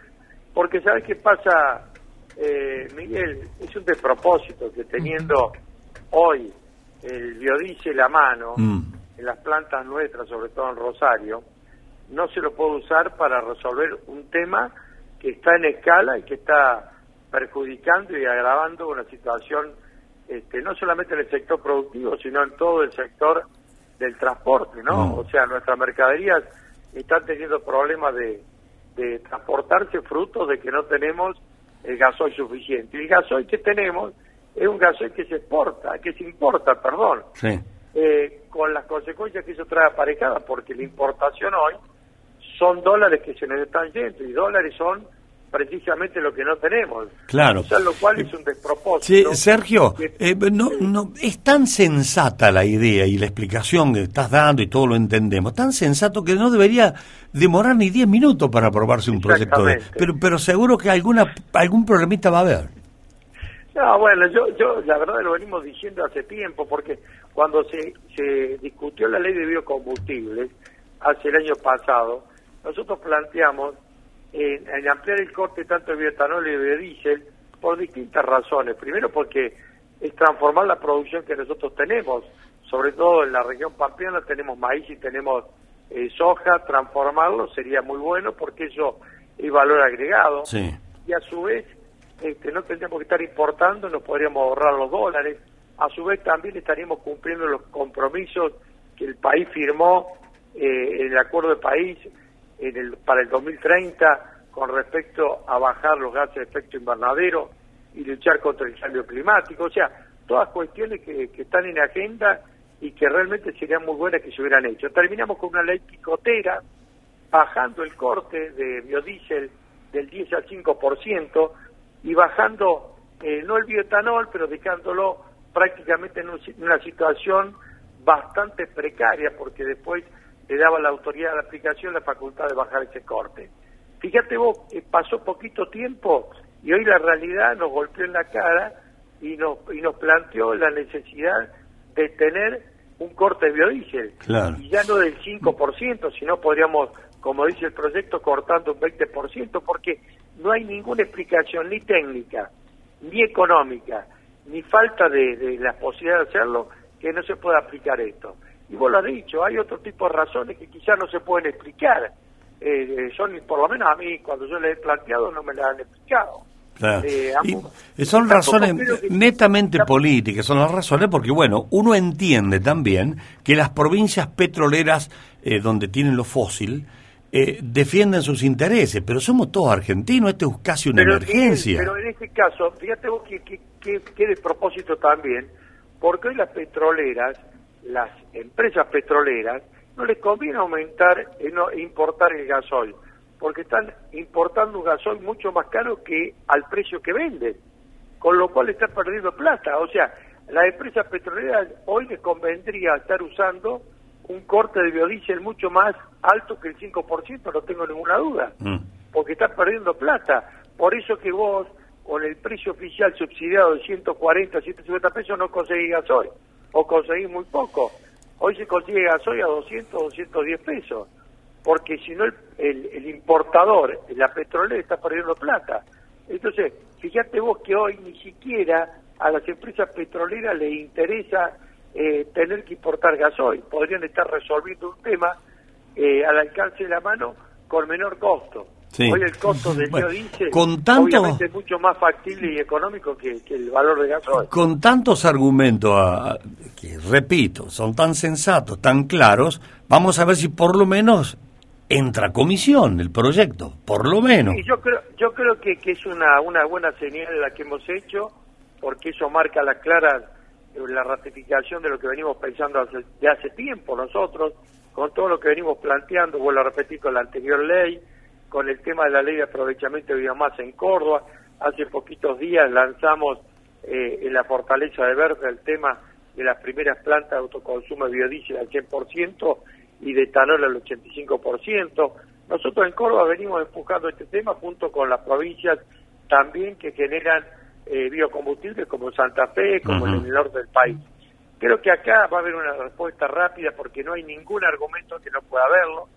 Porque, ¿sabes qué pasa, eh, Miguel? Es un despropósito que teniendo hoy el biodiesel a mano Mm. en las plantas nuestras, sobre todo en Rosario, no se lo puede usar para resolver un tema que está en escala y que está perjudicando y agravando una situación este, no solamente en el sector productivo, sino en todo el sector del transporte, ¿no? O sea, nuestras mercaderías están teniendo problemas de, de transportarse fruto de que no tenemos el gasoil suficiente. Y el gasoil que tenemos es un gasoil que se exporta, que se importa, perdón, Sí. eh, con las consecuencias que eso trae aparejadas, porque la importación hoy son dólares que se nos están yendo y dólares son precisamente lo que no tenemos. Claro. O sea, lo cual es un despropósito. Sí, Sergio, eh, no, no, es tan sensata la idea y la explicación que estás dando y todo lo entendemos, tan sensato que no debería demorar ni 10 minutos para aprobarse un proyecto de... Pero, pero seguro que alguna algún problemita va a haber. No, bueno, yo, yo la verdad lo venimos diciendo hace tiempo, porque cuando se, se discutió la ley de biocombustibles hace el año pasado, nosotros planteamos en, en ampliar el corte tanto de bioetanol y de biodiesel por distintas razones. Primero porque es transformar la producción que nosotros tenemos, sobre todo en la región pampeana tenemos maíz y tenemos eh, soja, transformarlo sería muy bueno porque eso es valor agregado Sí. y a su vez este, no tendríamos que estar importando, nos podríamos ahorrar los dólares, a su vez también estaríamos cumpliendo los compromisos que el país firmó eh, en el acuerdo de país en el, para el 2030 con respecto a bajar los gases de efecto invernadero y luchar contra el cambio climático. O sea, todas cuestiones que, están en agenda y que realmente serían muy buenas que se hubieran hecho. Terminamos con una ley picotera, bajando el corte de biodiesel del 10 al 5% y bajando eh, no el bioetanol, pero dejándolo prácticamente en, una situación bastante precaria porque después le daba la autoridad de la aplicación la facultad de bajar ese corte. Fíjate vos, que pasó poquito tiempo y hoy la realidad nos golpeó en la cara y nos, y nos planteó la necesidad de tener un corte de biodiesel. Y ya no del 5%, sino podríamos, como dice el proyecto, cortando un 20%, porque no hay ninguna explicación ni técnica, ni económica, ni falta de, de la posibilidad de hacerlo, que no se pueda aplicar esto. Y vos lo has dicho, hay otro tipo de razones que quizás no se pueden explicar. Eh, son, por lo menos a mí, cuando yo le he planteado, no me la han explicado. Eh, y son razones netamente políticas, son las razones porque, bueno, uno entiende también que las provincias petroleras eh, donde tienen lo fósil eh, defienden sus intereses, pero somos todos argentinos, esto es casi una emergencia. pero en este caso, fíjate vos que, que, que, de propósito también, porque hoy las petroleras, las empresas petroleras, no les conviene aumentar, eh, no, importar el gasoil porque están importando un gasoil mucho más caro que al precio que venden, con lo cual están perdiendo plata. O sea, las empresas petroleras hoy les convendría estar usando un corte de biodiesel mucho más alto que el 5%, no tengo ninguna duda, mm. porque están perdiendo plata. Por eso que vos, con el precio oficial subsidiado de 140, 150 pesos, no conseguís gasoil, o conseguís muy poco. Hoy se consigue gasoil a 200, 210 pesos porque si no el, el, importador, la petrolera está perdiendo plata. Entonces, fíjate vos que hoy ni siquiera a las empresas petroleras les interesa eh, tener que importar gasoil, podrían estar resolviendo un tema eh, al alcance de la mano con menor costo. Hoy el costo del biodiesel con tanto, obviamente es mucho más factible y económico que, el valor de gasoil. Con tantos argumentos, que repito, son tan sensatos, tan claros, vamos a ver si por lo menos entra comisión el proyecto, por lo menos. yo creo, yo creo que, que es una, una buena señal la que hemos hecho, porque eso marca la clara eh, la ratificación de lo que venimos pensando hace, de hace tiempo nosotros, con todo lo que venimos planteando, vuelvo a repetir con la anterior ley, con el tema de la ley de aprovechamiento de biomasa en Córdoba, hace poquitos días lanzamos eh, en la Fortaleza de Verde el tema de las primeras plantas de autoconsumo de biodiesel al 100%, y de etanol al 85%. Nosotros en Córdoba venimos empujando este tema junto con las provincias también que generan eh, biocombustibles como Santa Fe, como en el norte del país. Creo que acá va a haber una respuesta rápida porque no hay ningún argumento que no pueda haberlo.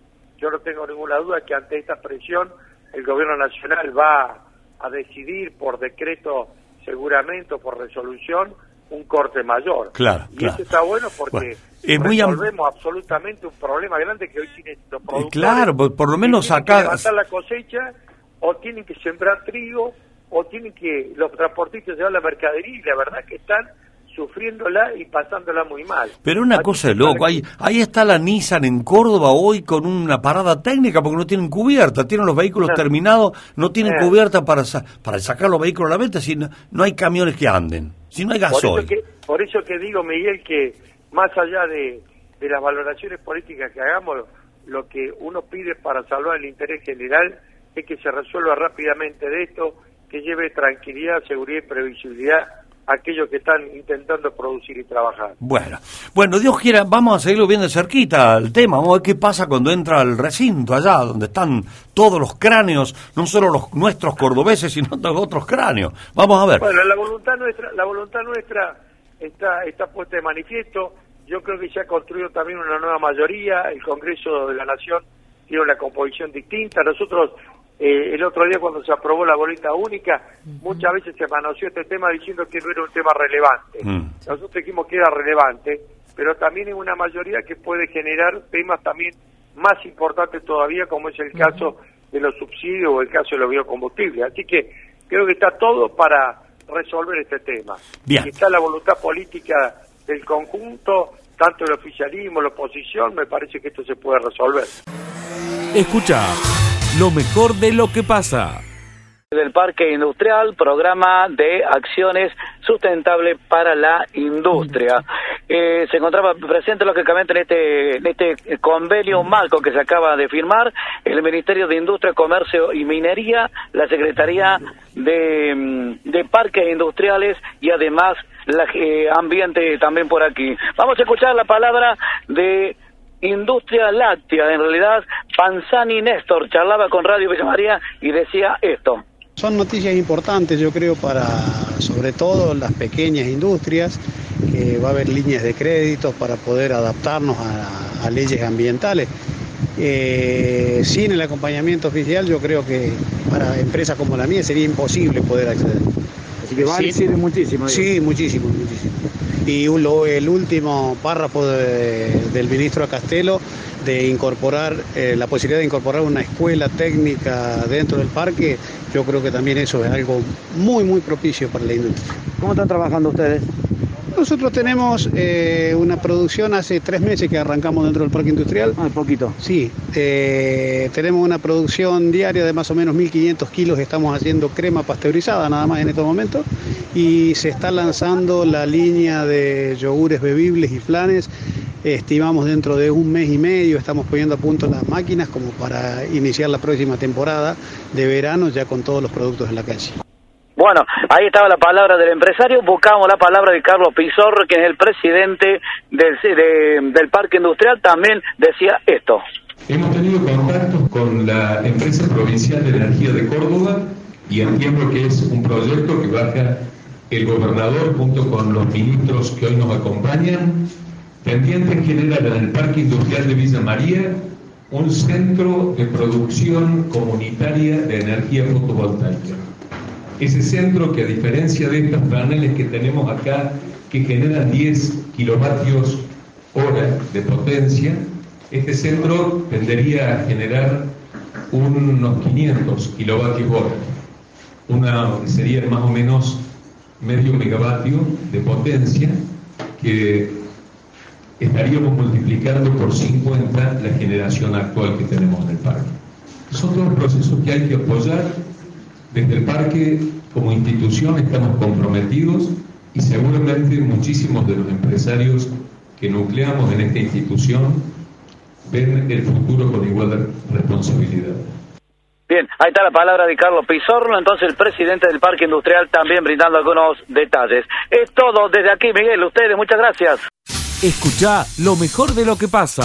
Yo no tengo ninguna duda que ante esta presión el gobierno nacional va a decidir por decreto seguramente o por resolución un corte mayor. Claro, y eso está bueno porque resolvemos absolutamente un problema grande que hoy tienen los productores. Claro, por, lo menos acá... Que levantar la cosecha o tienen que sembrar trigo o tienen que los transportistas llevar la mercadería y la verdad que están sufriéndola y pasándola muy mal. Pero una cosa de loco, ahí, ahí está la Nissan en Córdoba hoy con una parada técnica porque no tienen cubierta, tienen los vehículos ah. terminados, no tienen ah. cubierta para, para sacar los vehículos a la venta, si no, hay camiones que anden, si no hay gasoil. Por eso que, por eso que digo, Miguel, que más allá de, de las valoraciones políticas que hagamos, lo que uno pide para salvar el interés general es que se resuelva rápidamente de esto, que lleve tranquilidad, seguridad y previsibilidad aquellos que están intentando producir y trabajar. Bueno, bueno, Dios quiera, vamos a seguirlo viendo de cerquita el tema, vamos a ver qué pasa cuando entra al recinto allá, donde están todos los cráneos, no solo los nuestros cordobeses, sino los otros cráneos. Vamos a ver. Bueno, la voluntad nuestra, la voluntad nuestra está, está puesta de manifiesto. Yo creo que se ha construido también una nueva mayoría. El Congreso de la Nación tiene una composición distinta. Nosotros, eh, el otro día cuando se aprobó la boleta única, muchas veces se manoseó este tema diciendo que no era un tema relevante. Mm. Nosotros dijimos que era relevante, pero también es una mayoría que puede generar temas también más importantes todavía, como es el caso de los subsidios o el caso de los biocombustibles. Así que creo que está todo para resolver este tema. Bien. está la voluntad política del conjunto, tanto el oficialismo, la oposición, me parece que esto se puede resolver. Escucha lo mejor de lo que pasa. Del Parque Industrial, programa de acciones sustentables para la industria. Eh, se encontraba presente, lógicamente, en este, en este convenio marco que se acaba de firmar el Ministerio de Industria, Comercio y Minería, la Secretaría de, mm, de Parques Industriales y además la eh, ambiente también por aquí. Vamos a escuchar la palabra de industria láctea. En realidad, Panzani Néstor charlaba con Radio Villa María y decía esto. Son noticias importantes, yo creo, para sobre todo las pequeñas industrias, que va a haber líneas de créditos para poder adaptarnos a, a leyes ambientales. Eh, sin el acompañamiento oficial, yo creo que para empresas como la mía sería imposible poder acceder. Así que va a incidir muchísimo. digo. Sí, muchísimo, muchísimo. Y lo- el último párrafo de- del ministro Castelo de incorporar eh, la posibilidad de incorporar una escuela técnica dentro del parque, yo creo que también eso es algo muy, muy propicio para la industria. ¿Cómo están trabajando ustedes? Nosotros tenemos eh, una producción hace tres meses que arrancamos dentro del parque industrial. Ah, poquito. Sí, eh, tenemos una producción diaria de más o menos 1.500 kilos. Estamos haciendo crema pasteurizada nada más en estos momentos. Y se está lanzando la línea de yogures bebibles y flanes. Estimamos dentro de un mes y medio, estamos poniendo a punto las máquinas como para iniciar la próxima temporada de verano ya con todos los productos en la calle. Bueno, ahí estaba la palabra del empresario, buscamos la palabra de Carlos Pizorro, que es el presidente del, de- del Parque Industrial, también decía esto. Hemos tenido contactos con la empresa provincial de energía de Córdoba y entiendo que es un proyecto que baja el gobernador junto con los ministros que hoy nos acompañan, pendiente en general en el Parque Industrial de Villa María, un centro de producción comunitaria de energía fotovoltaica. Ese centro que a diferencia de estos paneles que tenemos acá, que generan 10 kilovatios hora de potencia, este centro tendería a generar unos 500 kilovatios hora. Una, sería más o menos medio megavatio de potencia que estaríamos multiplicando por 50 la generación actual que tenemos en el parque. Son todos procesos que hay que apoyar. Desde el parque, como institución, estamos comprometidos y seguramente muchísimos de los empresarios que nucleamos en esta institución ven el futuro con igual responsabilidad. Bien, ahí está la palabra de Carlos Pizorro, entonces el presidente del Parque Industrial también brindando algunos detalles. Es todo desde aquí, Miguel, ustedes, muchas gracias. Escucha lo mejor de lo que pasa.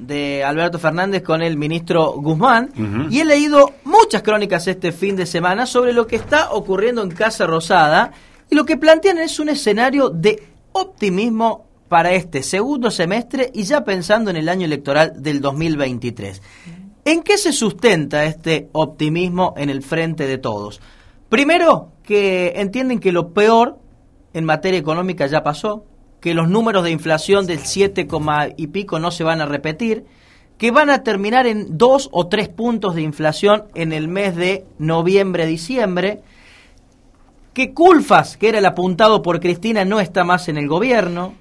De Alberto Fernández con el ministro Guzmán y he leído muchas crónicas este fin de semana sobre lo que está ocurriendo en Casa Rosada y lo que plantean es un escenario de optimismo para este segundo semestre y ya pensando en el año electoral del 2023. ¿En qué se sustenta este optimismo en el frente de todos? Primero, que entienden que lo peor en materia económica ya pasó, que los números de inflación del 7, coma y pico no se van a repetir, que van a terminar en dos o tres puntos de inflación en el mes de noviembre-diciembre, que Culfas, que era el apuntado por Cristina, no está más en el gobierno,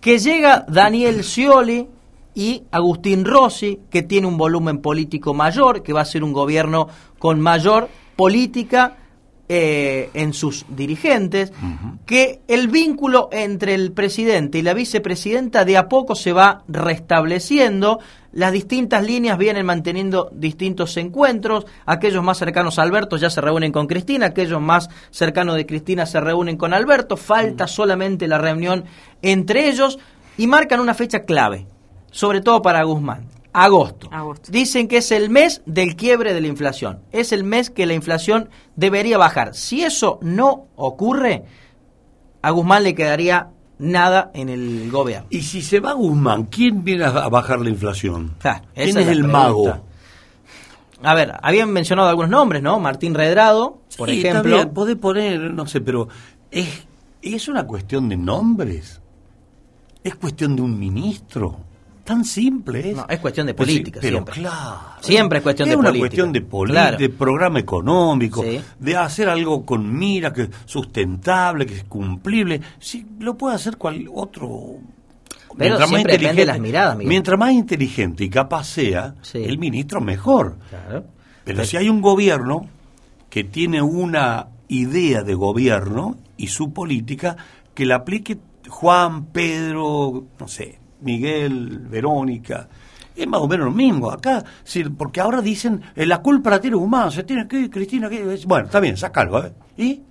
que llega Daniel Scioli y Agustín Rossi, que tiene un volumen político mayor, que va a ser un gobierno con mayor política eh, en sus dirigentes, que el vínculo entre el presidente y la vicepresidenta de a poco se va restableciendo, las distintas líneas vienen manteniendo distintos encuentros, aquellos más cercanos a Alberto ya se reúnen con Cristina, aquellos más cercanos de Cristina se reúnen con Alberto, falta solamente la reunión entre ellos y marcan una fecha clave, sobre todo para Guzmán. Agosto. Dicen que es el mes del quiebre de la inflación. Es el mes que la inflación debería bajar. Si eso no ocurre, a Guzmán le quedaría nada en el gobierno. Y si se va Guzmán, ¿quién viene a bajar la inflación? esa ¿Quién es el pregunta. mago? A ver, habían mencionado algunos nombres, ¿no? Martín Redrado, por Sí, ejemplo. bien, podés poner, no sé, pero ¿es, ¿es una cuestión de nombres? ¿Es cuestión de un ministro? Tan simple es. No, es cuestión de política, pero siempre. claro. Siempre es cuestión es de una política. cuestión de Claro. de programa económico, Sí. de hacer algo con mira, que es sustentable, que es cumplible. Sí, lo puede hacer cual otro Pero mientras más depende de inteligente, las miradas, Miguel. mientras más inteligente y capaz sea el ministro mejor. Pero si hay un gobierno que tiene una idea de gobierno y su política que la aplique Juan, Pedro, no sé, Miguel, Verónica, es más o menos lo mismo acá, sí, porque ahora dicen eh, la culpa la tiene Guzmán, se tiene que ir Cristina, que bueno, está bien, sácalo, a ver. ¿Y?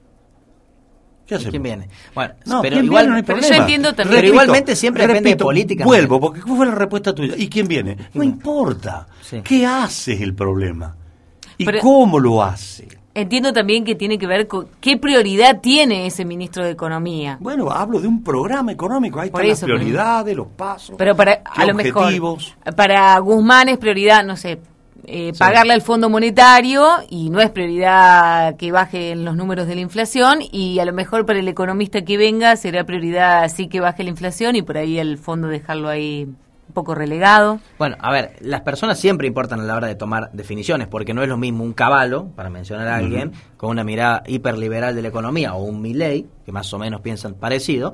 ¿Qué hacemos? ¿Quién viene? Bueno, No, pero ¿quién igual, viene? No hay pero yo entiendo también. Repito, Pero igualmente siempre depende de repito, política. Vuelvo, porque ¿cómo fue la respuesta tuya? ¿Y quién viene? No importa. ¿Qué hace el problema? ¿Y Pero- cómo lo hace? Entiendo también que tiene que ver con qué prioridad tiene ese ministro de Economía. Bueno, hablo de un programa económico, ahí están eso, las prioridades, los pasos. Pero para a lo mejor objetivos. para Guzmán es prioridad, no sé, eh, pagarle al Fondo Monetario y no es prioridad que bajen los números de la inflación y a lo mejor para el economista que venga será prioridad sí que baje la inflación y por ahí el fondo dejarlo ahí un poco relegado. Bueno, a ver, las personas siempre importan a la hora de tomar definiciones, porque no es lo mismo un caballo, para mencionar a alguien, con una mirada hiperliberal de la economía, o un Milley, que más o menos piensan parecido,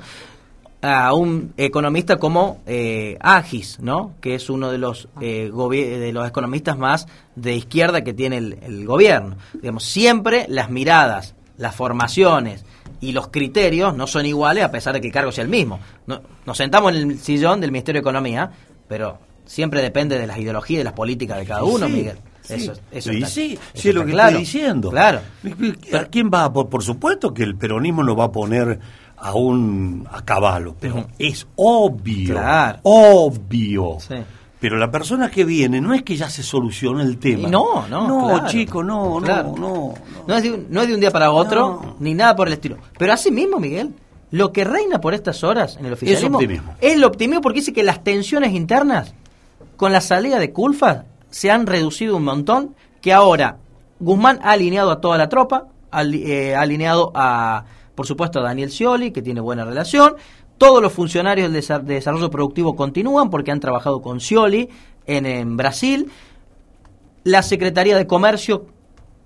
a un economista como eh, Agis, ¿no? Que es uno de los eh, gobi- de los economistas más de izquierda que tiene el, el gobierno. Digamos, siempre las miradas, las formaciones y los criterios no son iguales a pesar de que el cargo sea el mismo. No- nos sentamos en el sillón del Ministerio de Economía, pero siempre depende de las ideologías y de las políticas de cada uno, sí, Miguel. sí. Eso, eso está- sí, eso sí es lo que claro. estoy diciendo. Claro. ¿A quién va? Por, por supuesto que el peronismo no va a poner a un a caballo, pero es obvio, Claro. obvio. Sí. Pero la persona que viene no es que ya se soluciona el tema. No, no, No, claro. chico, no, Claro. no, no. No es, de, un- no es de un día para otro, ni nada por el estilo. Pero así mismo, Miguel, lo que reina por estas horas en el oficialismo optimismo. es el optimismo porque dice que las tensiones internas con la salida de Culfa se han reducido un montón, que ahora Guzmán ha alineado a toda la tropa, ha, eh, alineado a, por supuesto, a Daniel Scioli, que tiene buena relación, todos los funcionarios de desarrollo productivo continúan porque han trabajado con Scioli en, en Brasil, la Secretaría de Comercio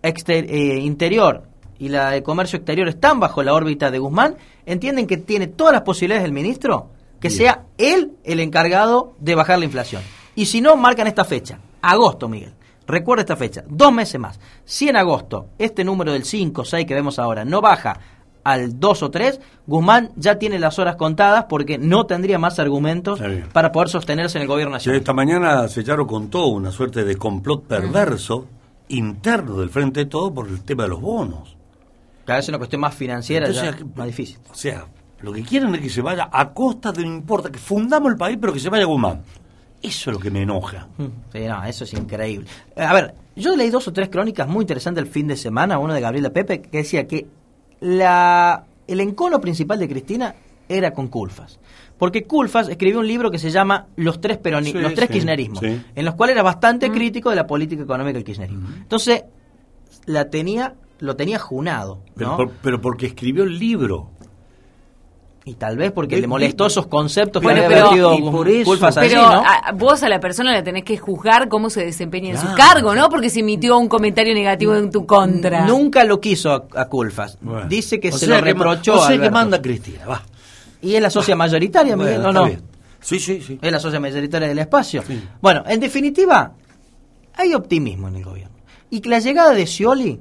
exter- eh, Interior y la de Comercio Exterior están bajo la órbita de Guzmán, entienden que tiene todas las posibilidades del ministro que sea él el encargado de bajar la inflación. Y si no, marcan esta fecha, agosto, Miguel. Recuerda esta fecha, dos meses más. Si en agosto este número del 5 o 6 que vemos ahora no baja al 2 o 3, Guzmán ya tiene las horas contadas porque no tendría más argumentos para poder sostenerse en el gobierno nacional. esta mañana Sellaro contó una suerte de complot perverso interno del Frente de Todo por el tema de los bonos. Cada vez es una cuestión más financiera, Entonces, ya, más difícil. O sea, lo que quieren es que se vaya a costa de no importa, que fundamos el país, pero que se vaya Guzmán. Eso es lo que me enoja. Sí, no, eso es increíble. Eh, A ver, yo leí dos o tres crónicas muy interesantes el fin de semana, uno de Gabriela Pepe, que decía que la, el encono principal de Cristina era con Culfas. Porque Culfas escribió un libro que se llama Los tres, peroni Sí, los tres sí, kirchnerismos, sí. en los cuales era bastante crítico de la política económica del kirchnerismo. Entonces, la tenía, lo tenía junado, Pero, ¿no? por- pero porque escribió el libro. Y tal vez porque le molestó esos conceptos Bueno, que pero- había vertido y por eso- Culfas allí, Pero ¿no? a- vos a la persona la tenés que juzgar cómo se desempeña en su cargo, ¿no? Porque se emitió un comentario negativo en tu contra. Nunca lo quiso a, a Culfas. Dice que O se lo que reprochó. o sea que manda Cristina, va. Y es la socia mayoritaria, Bueno, Miguel, ¿o no? bien. Sí, sí, sí. Es la socia mayoritaria del espacio. Bueno, en definitiva, hay optimismo en el gobierno. Y que la llegada de Scioli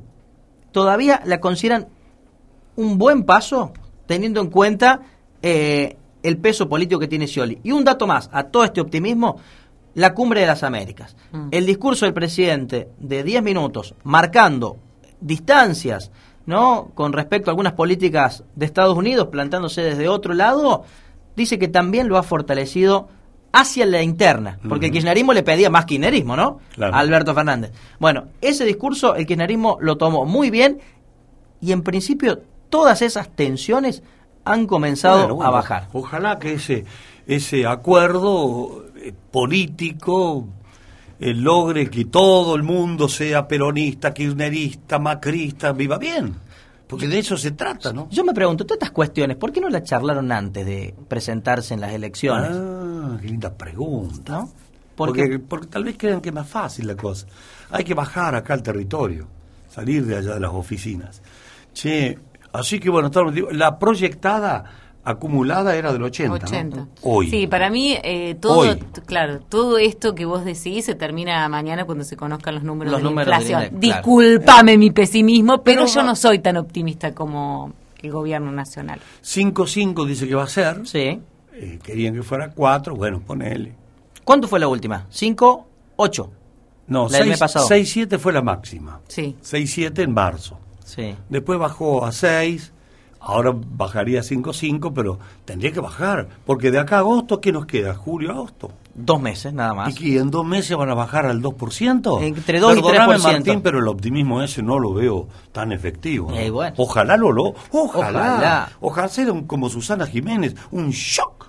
todavía la consideran un buen paso, teniendo en cuenta eh, el peso político que tiene Scioli. Y un dato más, a todo este optimismo, la cumbre de las Américas. El discurso del presidente de 10 minutos, marcando distancias, ¿no? Con respecto a algunas políticas de Estados Unidos, plantándose desde otro lado, dice que también lo ha fortalecido hacia la interna, porque el kirchnerismo le pedía más kirchnerismo, ¿no? Claro. A Alberto Fernández. Bueno, ese discurso el kirchnerismo lo tomó muy bien y en principio todas esas tensiones han comenzado Bueno, bueno, a bajar. Ojalá que ese, ese acuerdo eh, político eh, logre que todo el mundo sea peronista, kirchnerista, macrista, viva bien. Porque de eso se trata, ¿no? Yo me pregunto, todas estas cuestiones, ¿por qué no las charlaron antes de presentarse en las elecciones? Ah, qué linda pregunta. ¿No? Porque, Porque, porque tal vez crean que es más fácil la cosa. Hay que bajar acá al territorio, salir de allá de las oficinas. Che, así que bueno, estamos- digo, la proyectada acumulada era del 80. ¿no? 80. Hoy. Sí, para mí, eh, todo, Hoy. claro, todo esto que vos decís se termina mañana cuando se conozcan los números Los de la números de inflación. INDEC, claro. Disculpame mi pesimismo, pero, Pero yo no soy tan optimista como el gobierno nacional. 5-5 dice que va a ser. Sí. Eh, querían que fuera 4, bueno, ponele. ¿Cuánto fue la última? ¿5? ¿8? No, La del mes pasado. 6-7 fue la máxima. Sí. 6-7 en marzo. Sí. Después bajó a 6, ahora bajaría a 5-5, pero tendría que bajar, porque de acá a agosto, ¿qué nos queda? Julio, agosto. Dos meses, nada más. ¿Y que en dos meses van a bajar al 2%? Entre 2 y Perdóname, 3%. Martín, pero el optimismo ese no lo veo tan efectivo. ¿no? Eh, bueno. Ojalá lo lo, ojalá. Ojalá. Ojalá sea un- como Susana Jiménez, un shock.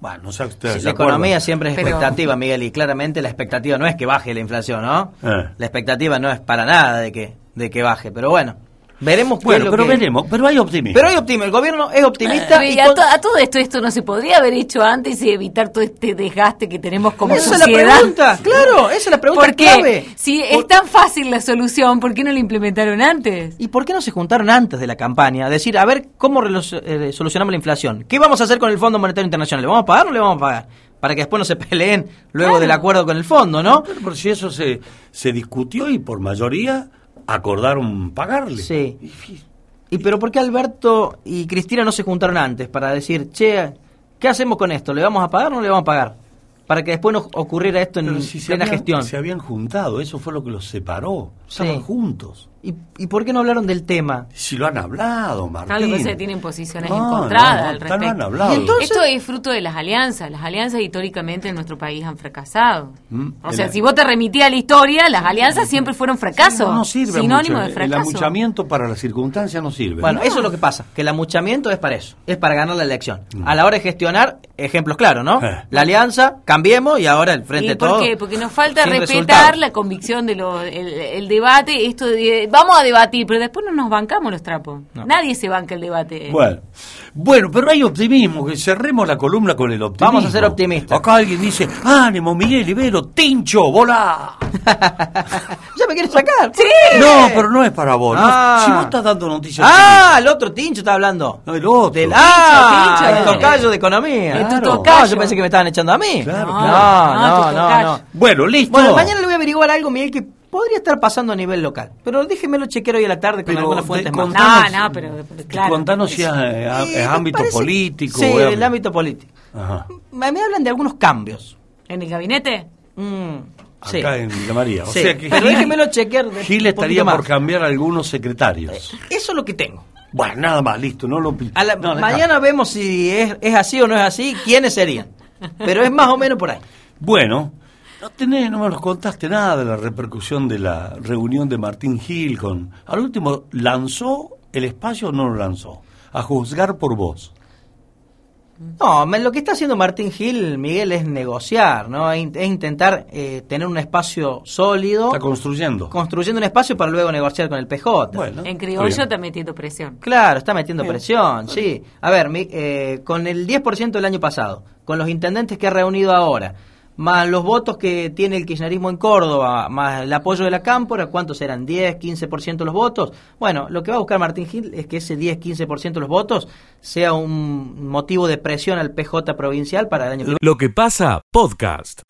Bueno, no sé ustedes. Sí, ¿se la economía siempre es Pero- expectativa, Miguel, y claramente la expectativa no es que baje la inflación, ¿no? Eh. La expectativa no es para nada de que, de que baje, pero bueno, veremos qué es Bueno, lo pero que- veremos, pero hay optimismo. Pero hay optimismo, el gobierno es optimista Pero, y a, con- to- a todo esto, esto no se podría haber hecho antes y evitar todo este desgaste que tenemos como Esa es la sociedad. pregunta, claro, esa es la pregunta Porque clave. si es tan fácil la solución, ¿por qué no la implementaron antes? ¿Y por qué no se juntaron antes de la campaña? A decir, a ver, ¿cómo eh, solucionamos la inflación? ¿Qué vamos a hacer con el Fondo Monetario Internacional? ¿Le vamos a pagar o no le vamos a pagar? Para que después no se peleen luego Claro. del acuerdo con el fondo, ¿no? Pero por si eso se, se discutió y por mayoría acordaron pagarle. Sí. ¿Y pero por qué Alberto y Cristina no se juntaron antes para decir, che, ¿qué hacemos con esto? ¿Le vamos a pagar o no le vamos a pagar? Para que después no ocurriera esto en si plena habían, gestión. se habían juntado, eso fue lo que los separó. Sí. Estaban juntos. ¿Y, ¿Y por qué no hablaron del tema? Si lo han hablado, Martín. Claro, lo que pasa es que tienen posiciones No, encontradas no, no, al respecto. han hablado. ¿Y entonces? Esto es fruto de las alianzas. Las alianzas históricamente en nuestro país han fracasado. Mm, O el- sea, si vos te remitías a la historia, las alianzas siempre fueron fracaso. No, no sirve Sinónimo mucho. de El fracaso. amuchamiento para las circunstancias no sirve. Bueno, ¿no? eso es lo que pasa, que el amuchamiento es para eso, es para ganar la elección. A la hora de gestionar, ejemplos claros, ¿no? Mm. Eh. La alianza, cambiemos y ahora el frente ¿Y por todo. qué? Porque nos falta respetar resultado. la convicción de lo, el, el debate, esto de vamos a debatir, pero después no nos bancamos los trapos. Nadie se banca el debate. Bueno, bueno, pero hay optimismo, que cerremos la columna con el optimismo. Vamos a ser optimistas. Acá alguien dice, ánimo, Miguel Ibero, Tincho, volá. ¿Ya me quieres sacar? Sí. No, pero no es para vos. no. Ah. Si vos estás dando noticias... Ah, el otro Tincho está hablando. No, el otro. Del, ah, Tincho, el Tincho. tocayo de economía. Tu Claro. tocayo. No, yo pensé que me estaban echando a mí. Claro, no, claro. no, No, no, no. Bueno, listo. Bueno, mañana le voy a averiguar algo, Miguel, que podría estar pasando a nivel local. Pero déjemelo chequear hoy a la tarde con Pero algunas de- fuentes con- más. No, no, pero, pero claro. Contanos si es, eh, es ámbito parece- político. Sí, o del ámbito político. Ajá. Me, me hablan de algunos cambios. ¿En el gabinete? Mm, sí. Acá en Villa María. O Sí, sea que pero Gil- déjemelo chequear. de- Gil estaría por cambiar algunos secretarios. Eso es lo que tengo. Bueno, nada más, listo. No lo A la- no, mañana vemos si es, es así o no es así, quiénes serían. Pero es más o menos por ahí. Bueno, no, tenés, no me nos contaste nada de la repercusión de la reunión de Martín Gil con... Al último, ¿lanzó el espacio o no lo lanzó? A juzgar por vos. No, lo que está haciendo Martín Gil, Miguel, es negociar, ¿no? Es, in- es intentar eh, tener un espacio sólido, Está construyendo. construyendo un espacio para luego negociar con el PJ. Bueno, En criollo está metiendo presión. Claro, está metiendo presión, sí. A ver, mi- eh, con el 10% del año pasado, con los intendentes que ha reunido ahora, más los votos que tiene el kirchnerismo en Córdoba, más el apoyo de la Cámpora, ¿cuántos eran? ¿10, 15% los votos? Bueno, lo que va a buscar Martín Gil es que ese 10, 15% de los votos sea un motivo de presión al PJ provincial para el año Lo que pasa, podcast.